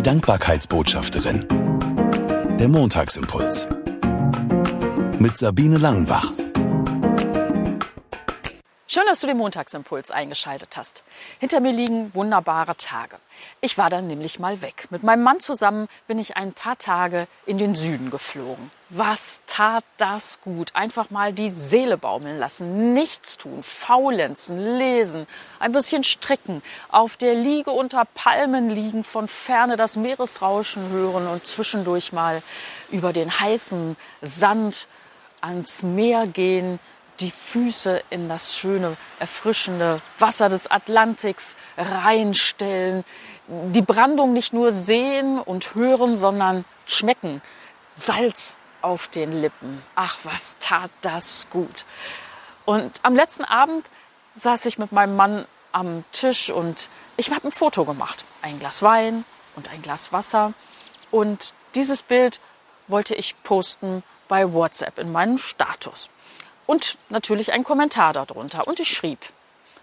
Die Dankbarkeitsbotschafterin. Der Montagsimpuls. Mit Sabine Langenbach. Schön, dass du den Montagsimpuls eingeschaltet hast. Hinter mir liegen wunderbare Tage. Ich war dann nämlich mal weg. Mit meinem Mann zusammen bin ich ein paar Tage in den Süden geflogen. Was tat das gut? Einfach mal die Seele baumeln lassen, nichts tun, faulenzen, lesen, ein bisschen stricken, auf der Liege unter Palmen liegen, von ferne das Meeresrauschen hören und zwischendurch mal über den heißen Sand ans Meer gehen, die Füße in das schöne, erfrischende Wasser des Atlantiks reinstellen, die Brandung nicht nur sehen und hören, sondern schmecken. Salz auf den Lippen. Ach, was tat das gut. Und am letzten Abend saß ich mit meinem Mann am Tisch und ich habe ein Foto gemacht. Ein Glas Wein und ein Glas Wasser. Und dieses Bild wollte ich posten bei WhatsApp in meinem Status und natürlich ein Kommentar darunter. Und ich schrieb,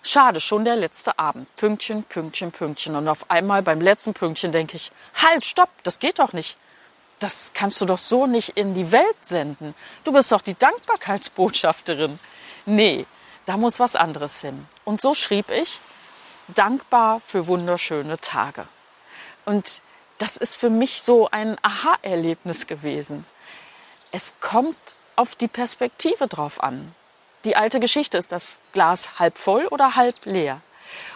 schade, schon der letzte Abend. Pünktchen, Pünktchen, Pünktchen. Und auf einmal beim letzten Pünktchen denke ich, halt, stopp, das geht doch nicht. Das kannst du doch so nicht in die Welt senden. Du bist doch die Dankbarkeitsbotschafterin. Nee, da muss was anderes hin. Und so schrieb ich, dankbar für wunderschöne Tage. Und das ist für mich so ein Aha-Erlebnis gewesen. Es kommt auf die Perspektive drauf an. Die alte Geschichte ist das Glas halb voll oder halb leer.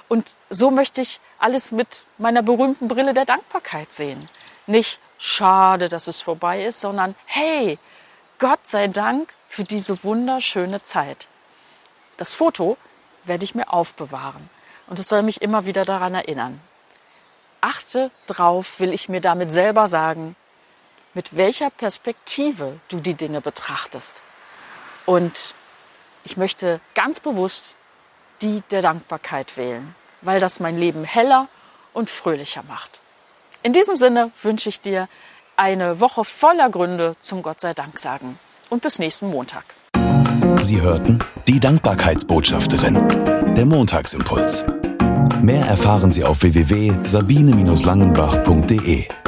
Und so möchte ich alles mit meiner berühmten Brille der Dankbarkeit sehen. Nicht schade, dass es vorbei ist, sondern hey, Gott sei Dank für diese wunderschöne Zeit. Das Foto werde ich mir aufbewahren und es soll mich immer wieder daran erinnern. Achte drauf, will ich mir damit selber sagen, mit welcher Perspektive du die Dinge betrachtest. Und ich möchte ganz bewusst die der Dankbarkeit wählen, weil das mein Leben heller und fröhlicher macht. In diesem Sinne wünsche ich dir eine Woche voller Gründe zum Gott sei Dank sagen und bis nächsten Montag. Sie hörten die Dankbarkeitsbotschafterin, der Montagsimpuls. Mehr erfahren Sie auf www.sabine-langenbach.de.